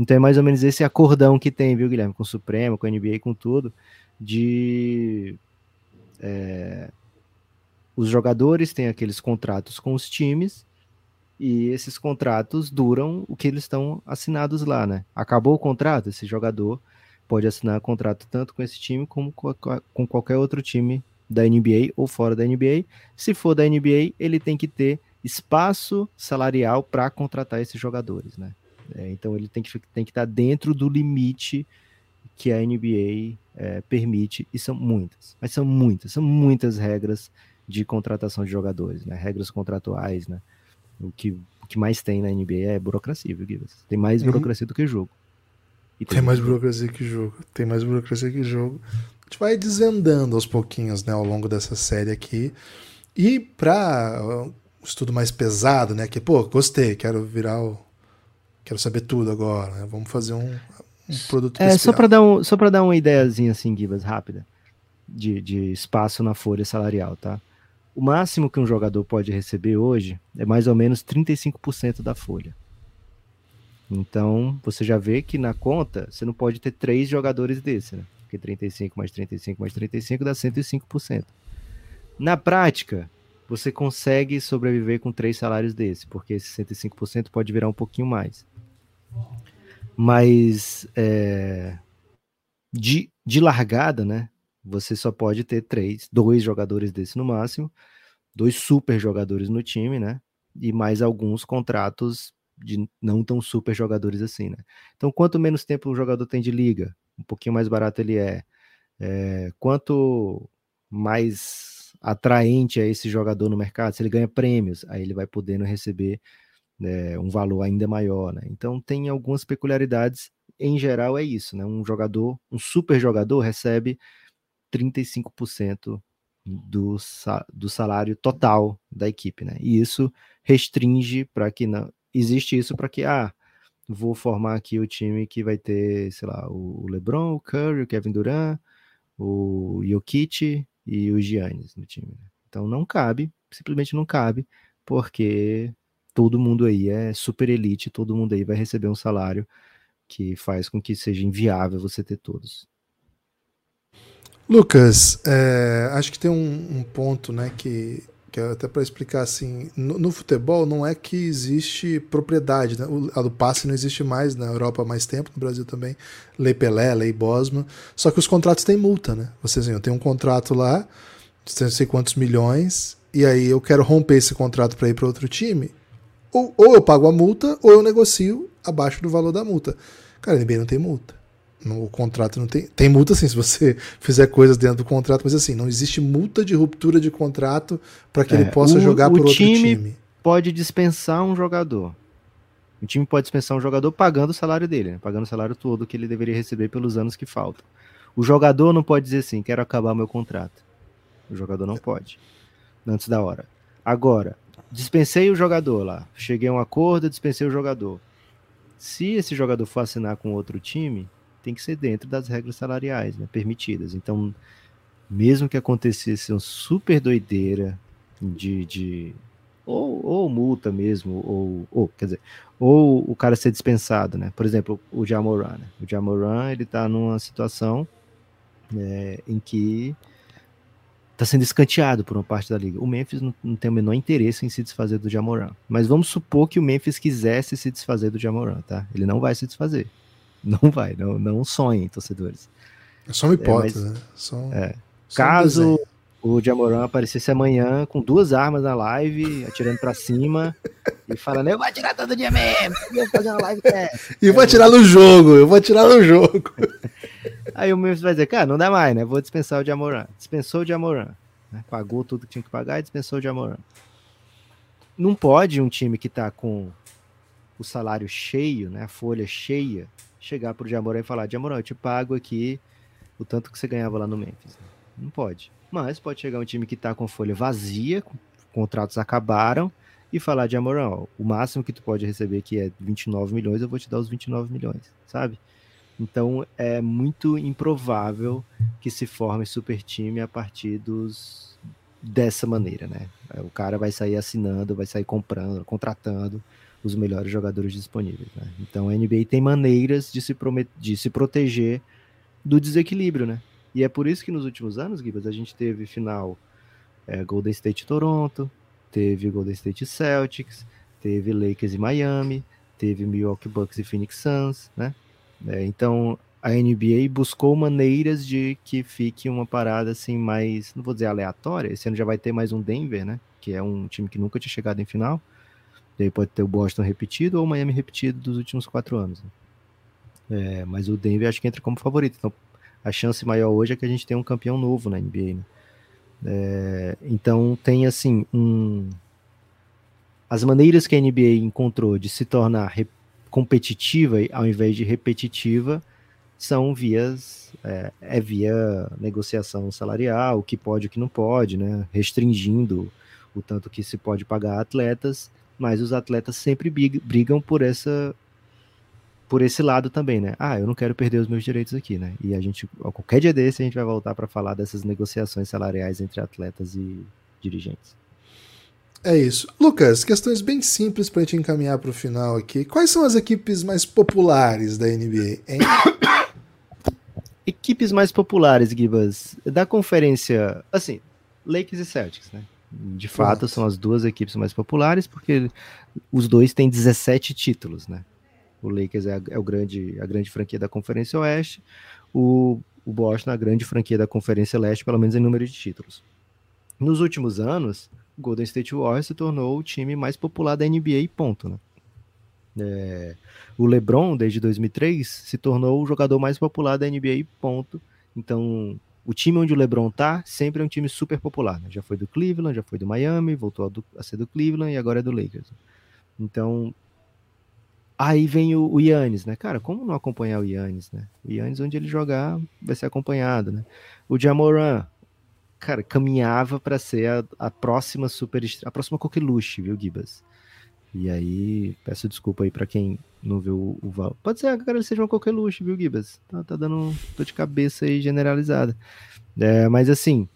Então é mais ou menos esse acordão que tem, viu, Guilherme? Com o Supremo, com a NBA, com tudo, de. É, os jogadores têm aqueles contratos com os times e esses contratos duram o que eles estão assinados lá, né? Acabou o contrato, esse jogador pode assinar contrato tanto com esse time como com qualquer outro time da NBA ou fora da NBA. Se for da NBA, ele tem que ter espaço salarial para contratar esses jogadores, né? É, então ele tem que, tem que estar dentro do limite que a NBA é, permite, e são muitas, mas são muitas, são muitas regras de contratação de jogadores, né? Regras contratuais, né? O que, o que mais tem na NBA é burocracia, viu, Guilherme? Tem mais uhum. burocracia do que jogo. tem, tem mais burocracia que jogo. Tem mais burocracia que jogo. A gente vai desvendando aos pouquinhos, né, ao longo dessa série aqui. E para um estudo mais pesado, né, que pô, gostei, quero virar o quero saber tudo agora, né? Vamos fazer um, um produto É, só para dar um, só para dar uma ideiazinha assim, Gibas, rápida, de, de espaço na folha salarial, tá? O máximo que um jogador pode receber hoje é mais ou menos 35% da folha. Então, você já vê que na conta você não pode ter três jogadores desse, né? Porque 35 mais 35 mais 35 dá 105%. Na prática, você consegue sobreviver com três salários desse, porque esse 105% pode virar um pouquinho mais. Mas é, de, de largada, né? Você só pode ter três, dois jogadores desse no máximo, dois super jogadores no time, né? E mais alguns contratos de não tão super jogadores assim, né? Então, quanto menos tempo o jogador tem de liga, um pouquinho mais barato ele é. é quanto mais atraente é esse jogador no mercado, se ele ganha prêmios, aí ele vai podendo receber né, um valor ainda maior, né? Então tem algumas peculiaridades. Em geral é isso, né? Um jogador, um super jogador recebe 35% do, do salário total da equipe, né? E isso restringe para que não existe isso para que ah, vou formar aqui o time que vai ter, sei lá, o LeBron, o Curry, o Kevin Durant, o Jokic e o Giannis no time. Né? Então não cabe, simplesmente não cabe, porque todo mundo aí é super elite, todo mundo aí vai receber um salário que faz com que seja inviável você ter todos. Lucas, é, acho que tem um, um, ponto, né, que, que é até para explicar assim, no, no, futebol não é que existe propriedade, né? o, a do passe não existe mais na Europa há mais tempo, no Brasil também, lei Pelé, lei Bosman, só que os contratos têm multa, né? Você assim, eu tenho um contrato lá, não sei quantos milhões, e aí eu quero romper esse contrato para ir para outro time, ou, ou eu pago a multa, ou eu negocio abaixo do valor da multa. Cara, a NBA não tem multa. No contrato não tem. Tem multa sim, se você fizer coisas dentro do contrato, mas assim, não existe multa de ruptura de contrato para que é, ele possa o, jogar o por outro time. time. Pode dispensar um jogador. O time pode dispensar um jogador pagando o salário dele, né? pagando o salário todo que ele deveria receber pelos anos que faltam. O jogador não pode dizer assim, quero acabar meu contrato. O jogador não pode. Antes da hora. Agora, dispensei o jogador lá. Cheguei a um acordo, dispensei o jogador. Se esse jogador for assinar com outro time, tem que ser dentro das regras salariais né, permitidas. Então, mesmo que acontecesse uma super doideira de, de ou, ou, multa mesmo, ou, ou, quer dizer, ou o cara ser dispensado, né? Por exemplo, o Jamoran, né? O Jamoran, ele tá numa situação é, em que está sendo escanteado por uma parte da liga. O Memphis não, não, tem o menor interesse em se desfazer do Jamoran. Mas vamos supor que o Memphis quisesse se desfazer do Jamoran, tá? Ele não vai se desfazer. Não vai, não, não sonhem, torcedores. É só uma hipótese, é, mas, né? Só, é. Só Caso um o Jamoran aparecesse amanhã com duas armas na live, atirando para cima e falando: Eu vou atirar todo dia mesmo, eu vou fazer uma live dessa. E eu vou atirar no jogo, eu vou atirar no jogo. Aí o Memphis vai dizer: Cara, não dá mais, né? Vou dispensar o Jamoran. Dispensou o Jamoran. Né? Pagou tudo que tinha que pagar e dispensou o Jamoran. Não pode um time que tá com o salário cheio, né? A folha cheia chegar pro Jamoran e falar: Jamoran, eu te pago aqui o tanto que você ganhava lá no Memphis. Não pode. Mas pode chegar um time que tá com folha vazia, contratos acabaram, e falar: Jamoran, ó, o máximo que tu pode receber aqui é 29 milhões, eu vou te dar os 29 milhões, sabe? Então é muito improvável que se forme super time a partir dos dessa maneira, né? O cara vai sair assinando, vai sair comprando, contratando os melhores jogadores disponíveis. Né? Então a NBA tem maneiras de se, de se proteger do desequilíbrio, né? E é por isso que nos últimos anos, Gibas, a gente teve final é, Golden State Toronto, teve Golden State Celtics, teve Lakers e Miami, teve Milwaukee Bucks e Phoenix Suns, né? É, então a NBA buscou maneiras de que fique uma parada assim mais, não vou dizer aleatória. Esse ano já vai ter mais um Denver, né? Que é um time que nunca tinha chegado em final. Daí pode ter o Boston repetido ou o Miami repetido dos últimos quatro anos. Né? É, mas o Denver acho que entra como favorito. Então a chance maior hoje é que a gente tenha um campeão novo na NBA. Né? É, então tem assim um as maneiras que a NBA encontrou de se tornar competitiva ao invés de repetitiva são vias é, é, via negociação salarial, o que pode, o que não pode, né? Restringindo o tanto que se pode pagar a atletas, mas os atletas sempre brigam por essa por esse lado também, né? Ah, eu não quero perder os meus direitos aqui, né? E a gente, qualquer dia desse, a gente vai voltar para falar dessas negociações salariais entre atletas e dirigentes. É isso. Lucas, questões bem simples para a gente encaminhar para o final aqui. Quais são as equipes mais populares da NBA, hein? Equipes mais populares, Gibas, da conferência, assim, Lakers e Celtics, né? De fato, são as duas equipes mais populares, porque os dois têm 17 títulos, né? O Lakers é, a, é o grande, a grande franquia da Conferência Oeste, o, o Boston a grande franquia da Conferência Leste, pelo menos em número de títulos. Nos últimos anos, o Golden State Warriors se tornou o time mais popular da NBA, ponto, né? É, o LeBron, desde 2003, se tornou o jogador mais popular da NBA, ponto. Então, o time onde o LeBron tá sempre é um time super popular. Né? Já foi do Cleveland, já foi do Miami, voltou a, do, a, ser do Cleveland e agora é do Lakers. Então, aí vem o, o Yannis, né? Cara, como não acompanhar o Yannis, né? O Yannis, onde ele jogar, vai ser acompanhado, né? O Jamoran, cara, caminhava para ser a, a, próxima super a próxima coqueluche, viu, Gibas? E aí, peço desculpa aí para quem não viu o, o Val. Pode ser que ele seja uma coqueluche, viu, Gibas? Tá, tá dando dor de cabeça aí generalizada. É, mas assim,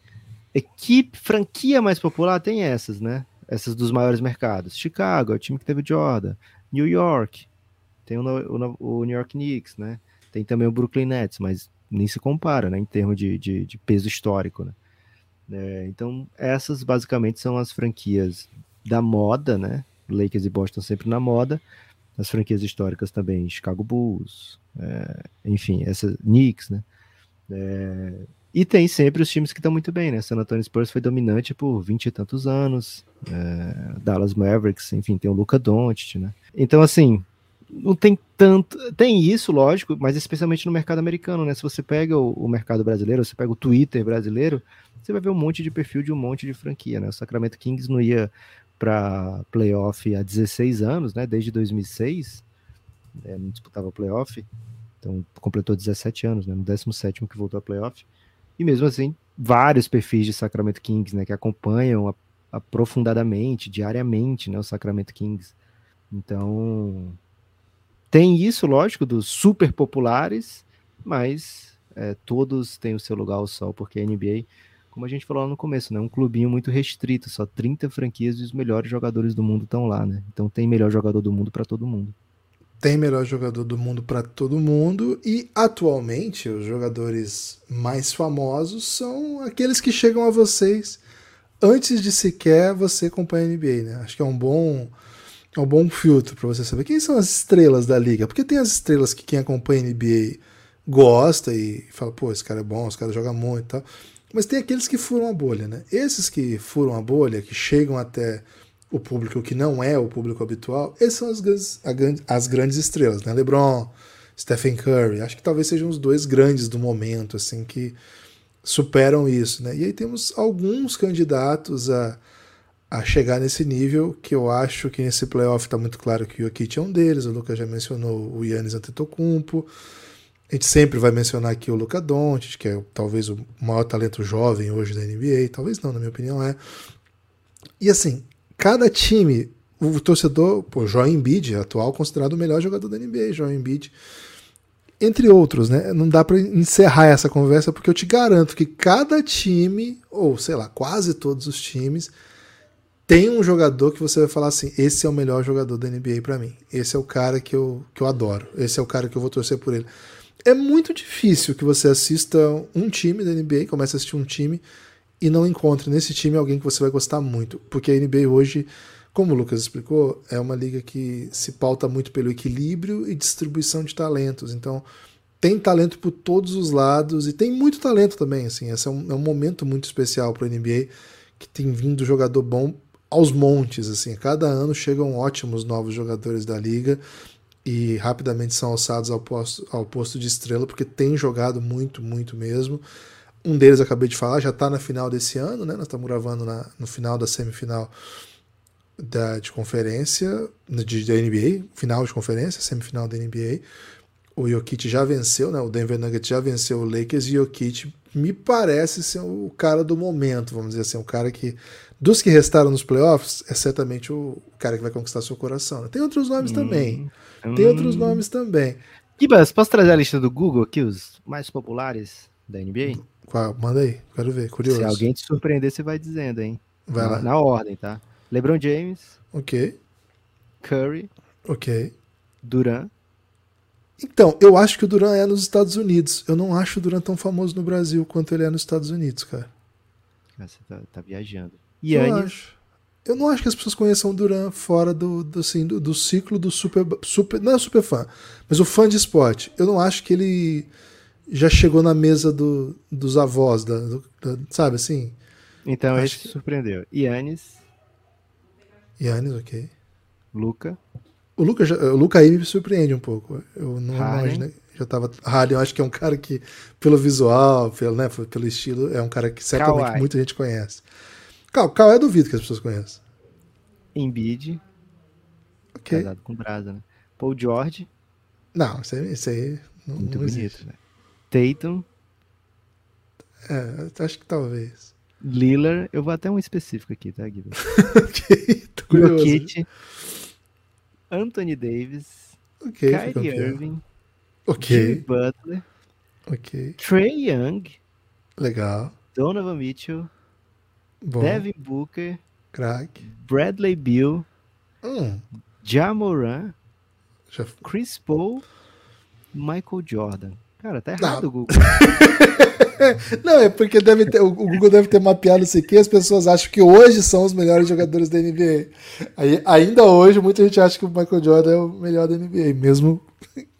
equipe, franquia mais popular tem essas, né? Essas dos maiores mercados. Chicago, é o time que teve Jordan. New York, tem o, o, o New York Knicks, né? Tem também o Brooklyn Nets, mas nem se compara, né? Em termos de, de, de peso histórico, né? É, então, essas basicamente são as franquias da moda, né? Lakers e Boston sempre na moda. As franquias históricas também, Chicago Bulls, é, enfim, essa Knicks, né? É, e tem sempre os times que estão muito bem, né? San Antonio Spurs foi dominante por vinte e tantos anos, é, Dallas Mavericks, enfim, tem o Luca Doncic, né? Então, assim, não tem tanto. Tem isso, lógico, mas especialmente no mercado americano, né? Se você pega o, o mercado brasileiro, você pega o Twitter brasileiro, você vai ver um monte de perfil de um monte de franquia, né? O Sacramento Kings não ia para playoff há 16 anos, né? Desde 2006, é, não disputava playoff, então completou 17 anos, né? No 17 que voltou a playoff. E mesmo assim, vários perfis de Sacramento Kings, né? Que acompanham aprofundadamente, diariamente, né? O Sacramento Kings. Então, tem isso, lógico, dos super populares, mas é, todos têm o seu lugar ao sol, porque a NBA como a gente falou lá no começo, né? Um clubinho muito restrito, só 30 franquias e os melhores jogadores do mundo estão lá, né? Então tem melhor jogador do mundo para todo mundo. Tem melhor jogador do mundo para todo mundo e atualmente os jogadores mais famosos são aqueles que chegam a vocês antes de sequer você acompanhar a NBA, né? Acho que é um bom é um bom filtro para você saber quem são as estrelas da liga, porque tem as estrelas que quem acompanha a NBA gosta e fala, pô, esse cara é bom, esse cara joga muito e tal. Mas tem aqueles que furam a bolha, né? Esses que furam a bolha, que chegam até o público que não é o público habitual, esses são as, as grandes estrelas, né? LeBron, Stephen Curry, acho que talvez sejam os dois grandes do momento, assim, que superam isso, né? E aí temos alguns candidatos a, a chegar nesse nível, que eu acho que nesse playoff está muito claro que o Jokic é um deles, o Lucas já mencionou o Yannis Antetokounmpo, a gente sempre vai mencionar aqui o Luca Doncic, que é talvez o maior talento jovem hoje da NBA, talvez não, na minha opinião é. E assim, cada time, o torcedor, pô, Joel Embiid, atual considerado o melhor jogador da NBA, Joel Embiid, entre outros, né? Não dá para encerrar essa conversa porque eu te garanto que cada time, ou sei lá, quase todos os times, tem um jogador que você vai falar assim: esse é o melhor jogador da NBA para mim. Esse é o cara que eu, que eu adoro. Esse é o cara que eu vou torcer por ele é muito difícil que você assista um time da NBA, comece a assistir um time e não encontre nesse time alguém que você vai gostar muito, porque a NBA hoje como o Lucas explicou, é uma liga que se pauta muito pelo equilíbrio e distribuição de talentos. Então, tem talento por todos os lados e tem muito talento também. Assim, esse é um, é um momento muito especial para a NBA que tem vindo jogador bom aos montes. Assim, cada ano chegam ótimos novos jogadores da liga e rapidamente são alçados ao posto, ao posto de estrela porque tem jogado muito, muito mesmo. Um deles acabei de falar, já está na final desse ano, né? Nós estamos gravando na, no final da semifinal da, de conferência, de, da NBA, final de conferência, semifinal da NBA. O Jokic já venceu, né? O Denver Nuggets já venceu o Lakers e o Jokic me parece ser o cara do momento, vamos dizer assim, o cara que dos que restaram nos playoffs é certamente o cara que vai conquistar seu coração. Né? Tem outros nomes hum, também. Tem hum. outros nomes também. Gibas, posso trazer a lista do Google aqui, os mais populares da NBA? Qual? Manda aí, quero ver, curioso. Se alguém te surpreender, você vai dizendo, hein? Vai na, lá. Na ordem, tá? LeBron James. Ok. Curry. Ok. Duran. Então, eu acho que o Duran é nos Estados Unidos. Eu não acho o Duran tão famoso no Brasil quanto ele é nos Estados Unidos, cara. Você tá, tá viajando. Yannis. Eu não acho que as pessoas conheçam o Duran fora do, do, assim, do, do, ciclo do super, super. Não é super fã, mas o fã de esporte. Eu não acho que ele já chegou na mesa do, dos avós, da, do, da, sabe assim? Então acho esse que... surpreendeu. Yannis. Yannis, ok. Luca. O Luca, o Luca aí me surpreende um pouco. Eu não imaginei. Já tava. Harden, eu acho que é um cara que, pelo visual, pelo, né, pelo estilo, é um cara que certamente Kawhi. muita gente conhece. Cal, Cal é duvido que as pessoas conheçam. Embiid. Ok. Casado com Brasa, né? Paul George. Não, isso aí, isso aí não, Muito não bonito, existe. né? Tatum. É, acho que talvez. Lillard, eu vou até um específico aqui, tá, Guido? ok, tô curioso. Jokic, Anthony Davis, Ok, Kyrie Irving, Ok, Jimmy Butler, ok. Trey Young, Legal. Donovan Mitchell, Bom, Devin Booker, crack. Bradley Beal, Hum, Jamoran, já... Chris Paul, Michael Jordan. Cara, tá Não. errado, Google. Não, é porque deve ter, o Google deve ter mapeado isso aqui, as pessoas acham que hoje são os melhores jogadores da NBA. Aí, ainda hoje, muita gente acha que o Michael Jordan é o melhor da NBA, mesmo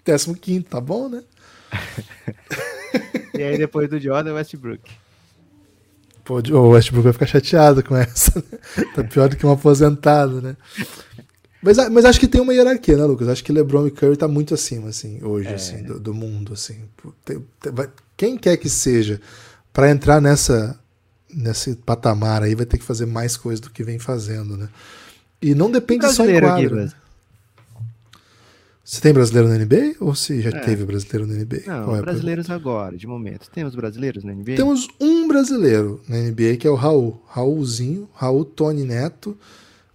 15, tá bom, né? e aí depois do Jordan, Westbrook. Pô, o Westbrook vai ficar chateado com essa. Né? Tá pior do que um aposentado, né? Mas, mas acho que tem uma hierarquia, né, Lucas? Acho que LeBron e Curry tá muito acima, assim, hoje, É. assim, do, do mundo, assim. Tem- tem- vai- quem quer que seja, para entrar nessa nesse patamar aí, vai ter que fazer mais coisa do que vem fazendo, né? E não depende só em quadra. Gibas. Você tem brasileiro na NBA ou se já É. teve brasileiro na NBA? Não, é brasileiros agora, de momento. Temos brasileiros na NBA? Temos um brasileiro na NBA que é o Raul. Raulzinho, Raul Tony Neto,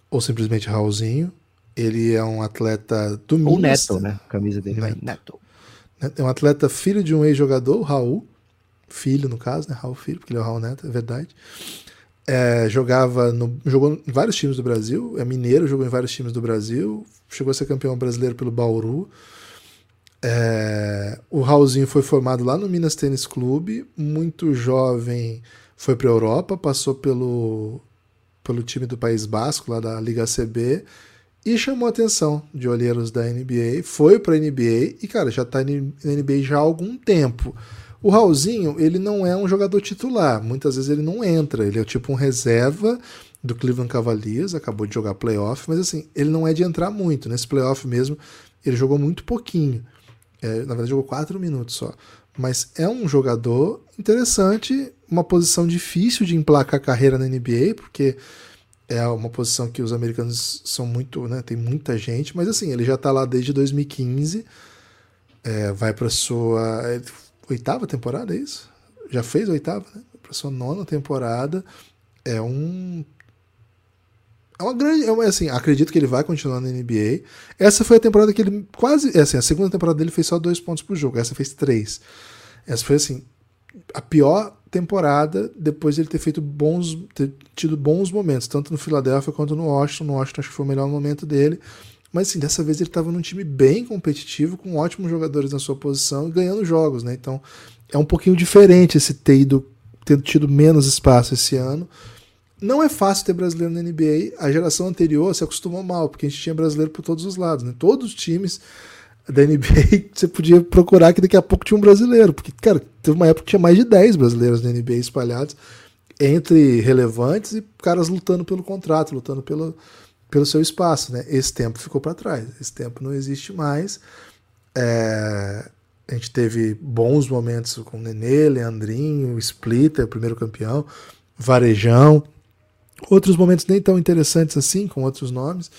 ou simplesmente Raulzinho. Ele é um atleta do Ou Minas. Neto, né? A camisa dele vai Neto. Neto. É um atleta filho de um ex-jogador, o Raul. Filho, no caso, né? Raul Filho, porque ele é o Raul Neto, é verdade. É, jogava no, jogou em vários times do Brasil, é mineiro, jogou em vários times do Brasil, chegou a ser campeão brasileiro pelo Bauru. É, o Raulzinho foi formado lá no Minas Tênis Clube, muito jovem, foi para a Europa, passou pelo, pelo time do País Basco, lá da Liga CB, e chamou a atenção de olheiros da NBA, foi para a NBA e, cara, já está na NBA já há algum tempo. O Raulzinho, ele não é um jogador titular, muitas vezes ele não entra, ele é tipo um reserva do Cleveland Cavaliers, acabou de jogar playoff, mas assim, ele não é de entrar muito. Nesse playoff mesmo, ele jogou muito pouquinho. É, na verdade, jogou quatro minutos só. Mas é um jogador interessante, uma posição difícil de emplacar carreira na NBA, porque é uma posição que os americanos são muito, né? Tem muita gente, mas assim, ele já tá lá desde 2015. É, vai para sua oitava temporada, é isso? Já fez a oitava, né? Para sua nona temporada. É um é uma grande, é uma, assim, acredito que ele vai continuar na NBA. Essa foi a temporada que ele quase, é assim, a segunda temporada dele fez só dois pontos por jogo. Essa fez três. Essa foi assim a pior temporada depois de ele ter feito bons, ter tido bons momentos, tanto no Philadelphia quanto no Washington. No Washington acho que foi o melhor momento dele. Mas assim, dessa vez ele estava num time bem competitivo, com ótimos jogadores na sua posição e ganhando jogos, né? Então é um pouquinho diferente esse ter ido, ter tido menos espaço esse ano. não é fácil ter brasileiro na NBA. A geração anterior se acostumou mal, porque a gente tinha brasileiro por todos os lados, né? Todos os times da NBA você podia procurar que daqui a pouco tinha um brasileiro, porque, cara, teve uma época que tinha mais de 10 brasileiros na NBA espalhados entre relevantes e caras lutando pelo contrato, lutando pelo, pelo seu espaço, né? Esse tempo ficou para trás, esse tempo não existe mais. É, a gente teve bons momentos com Nenê, Leandrinho, Splitter, primeiro campeão, Varejão, outros momentos nem tão interessantes assim, com outros nomes,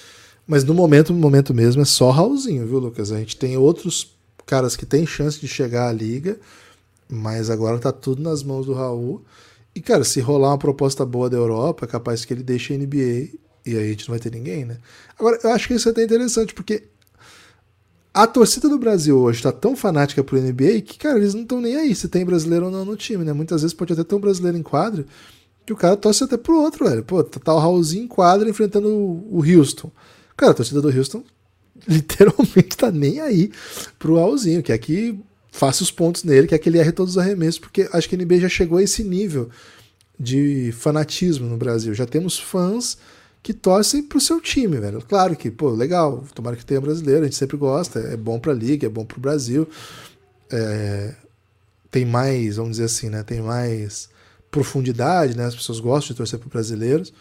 mas no momento, no momento mesmo é só Raulzinho, viu, Lucas? A gente tem outros caras que têm chance de chegar à liga, mas agora tá tudo nas mãos do Raul. E, cara, se rolar uma proposta boa da Europa, é capaz que ele deixe a NBA e aí a gente não vai ter ninguém, né? Agora, eu acho que isso é até interessante, porque a torcida do Brasil hoje está tão fanática pro NBA que, cara, eles não estão nem aí se tem brasileiro ou não no time, né? Muitas vezes pode até ter um brasileiro em quadra que o cara torce até pro outro, velho. Pô, tá o Raulzinho em quadra enfrentando o Houston. Cara, a torcida do Houston literalmente tá nem aí pro Raulzinho, que é que faça os pontos nele, que é que ele erre todos os arremessos, porque acho que a NBA já chegou a esse nível de fanatismo no Brasil. Já temos fãs que torcem pro seu time, velho. Claro que, pô, legal, tomara que tenha brasileiro, a gente sempre gosta, é bom pra liga, é bom pro Brasil. É, tem mais, vamos dizer assim, né? Tem mais profundidade, né? As pessoas gostam de torcer pro brasileiros.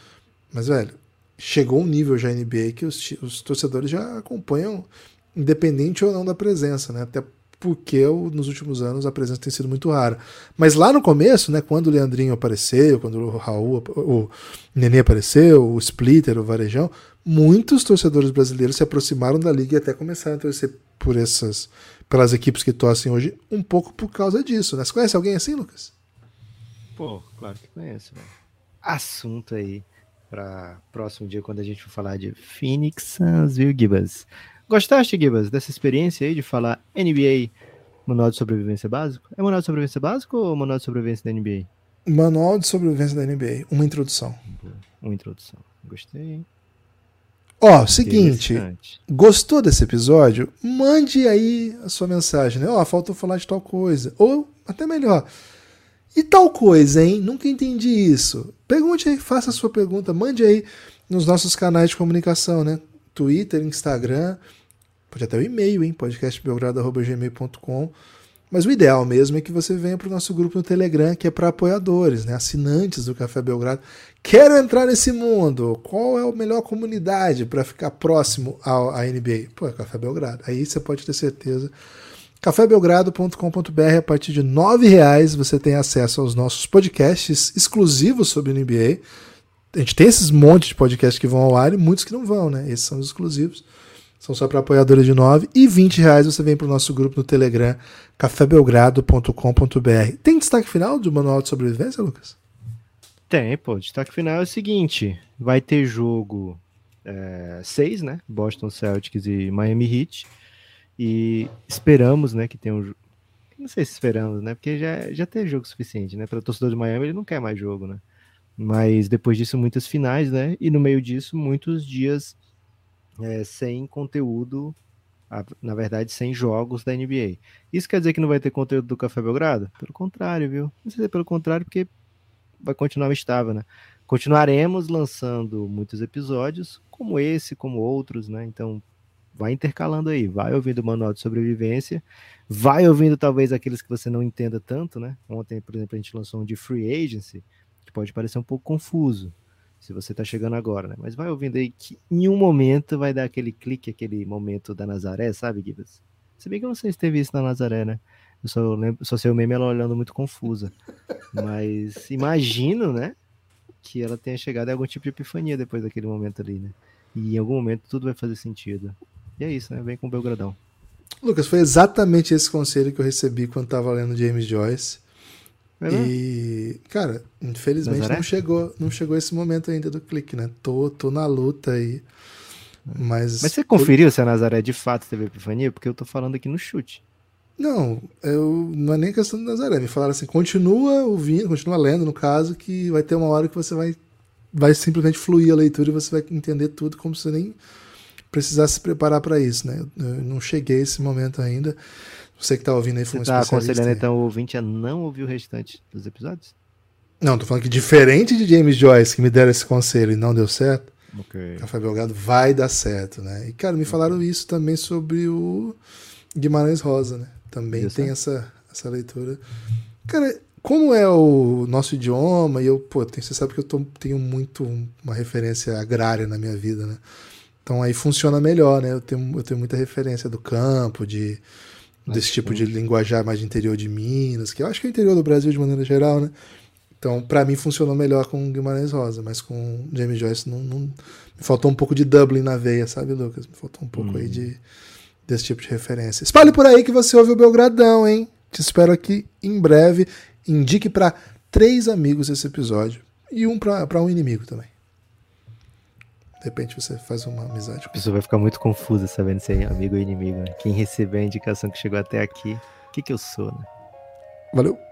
Mas, velho, chegou um nível já NBA que os, os torcedores já acompanham, independente ou não da presença, né? Até porque nos últimos anos a presença tem sido muito rara. Mas lá no começo, né, quando o Leandrinho apareceu, quando o Raul, o Nenê apareceu, o Splitter, o Varejão, muitos torcedores brasileiros se aproximaram da liga e até começaram a torcer por essas, pelas equipes que torcem hoje, um pouco por causa disso. Né? Você conhece alguém assim, Lucas? Pô, claro que conheço. Velho. Assunto aí para próximo dia quando a gente for falar de Phoenix Suns, viu, Gibas? Gostaste, Gibas, dessa experiência aí de falar NBA Manual de Sobrevivência Básico? É Manual de Sobrevivência Básico ou Manual de Sobrevivência da NBA? Manual de Sobrevivência da NBA, uma introdução. Uma introdução. Gostei, hein? Ó, seguinte, gostou desse episódio? Mande aí a sua mensagem, né? Ó, faltou falar de tal coisa. Ou, até melhor, e tal coisa, hein? Nunca entendi isso. Pergunte aí, faça a sua pergunta, mande aí nos nossos canais de comunicação, né? Twitter, Instagram, pode até o e-mail, hein? podcastbelgrado.gmail.com. Mas o ideal mesmo é que você venha para o nosso grupo no Telegram, que é para apoiadores, né? assinantes do Café Belgrado. Quero entrar nesse mundo. Qual é a melhor comunidade para ficar próximo à NBA? Pô, é Café Belgrado. Aí você pode ter certeza. cafébelgrado.com.br a partir de R$ reais você tem acesso aos nossos podcasts exclusivos sobre NBA. A gente tem esses montes de podcasts que vão ao ar e muitos que não vão, né? Esses são os exclusivos. São só para apoiadores de 9 e 20 reais você vem para o nosso grupo no Telegram, cafébelgrado.com.br. Tem destaque final do Manual de Sobrevivência, Lucas? Tem, pô. Destaque final é o seguinte: vai ter jogo 6, é, né? Boston Celtics e Miami Heat. E esperamos, né, que tenha um. Não sei se esperamos, né? Porque já, já tem jogo suficiente, né? Para o torcedor de Miami, ele não quer mais jogo, né? Mas depois disso, muitas finais, né? E no meio disso, muitos dias é, sem conteúdo, na verdade, sem jogos da NBA. Isso quer dizer que não vai ter conteúdo do Café Belgrado? Pelo contrário, viu? Não sei se é pelo contrário, porque vai continuar estável, né? Continuaremos lançando muitos episódios, como esse, como outros, né? Então, vai intercalando aí, vai ouvindo o manual de sobrevivência, vai ouvindo talvez aqueles que você não entenda tanto, né? Ontem, por exemplo, a gente lançou um de free agency, que pode parecer um pouco confuso se você está chegando agora, né? Mas vai ouvindo aí que em um momento vai dar aquele clique, aquele momento da Nazaré, sabe, Gibas? Se bem que eu não sei se teve isso na Nazaré, né? Eu só lembro, só sei o meme ela olhando muito confusa. Mas imagino, né? Que ela tenha chegado a algum tipo de epifania depois daquele momento ali, né? E em algum momento tudo vai fazer sentido. E é isso, né? Vem com o Belgradão. Lucas, foi exatamente esse conselho que eu recebi quando estava lendo James Joyce. É e, cara, infelizmente não chegou, não chegou esse momento ainda do clique, né? Tô, tô na luta aí. Mas, mas você conferiu por... se a Nazaré de fato teve epifania? Porque eu tô falando aqui no chute. Não, eu, não é nem questão do Nazaré. Me falaram assim: continua ouvindo, continua lendo, no caso, que vai ter uma hora que você vai, vai simplesmente fluir a leitura e você vai entender tudo como se você nem precisasse se preparar para isso, né? Eu não cheguei a esse momento ainda. Você que está ouvindo aí foi Você um tá aconselhando então o ouvinte a não ouvir o restante dos episódios? Não, tô falando que diferente de James Joyce, que me deram esse conselho e não deu certo, okay. Café Belgrado vai dar certo, né? E, cara, me falaram isso também sobre o Guimarães Rosa, né? Também tem essa, essa leitura. Cara, como é o nosso idioma, e eu, pô, você sabe que eu tô, tenho muito uma referência agrária na minha vida, né? Então aí funciona melhor, né? Eu tenho, eu tenho muita referência do campo, de desse tipo de linguajar mais de interior de Minas, que eu acho que é o interior do Brasil de maneira geral, né? Então, para mim, funcionou melhor com Guimarães Rosa, mas com James Joyce não, não, me faltou um pouco de Dublin na veia, sabe, Lucas? Me faltou um pouco aí uhum. de, desse tipo de referência. Espalhe por aí que você ouve o Belgradão, hein? Te espero aqui em breve. Indique para três amigos esse episódio e um para um inimigo também. De repente você faz uma amizade. A pessoa vai ficar muito confusa sabendo se é amigo ou inimigo. Né? Quem recebeu a indicação que chegou até aqui, o que, que eu sou, né? Valeu!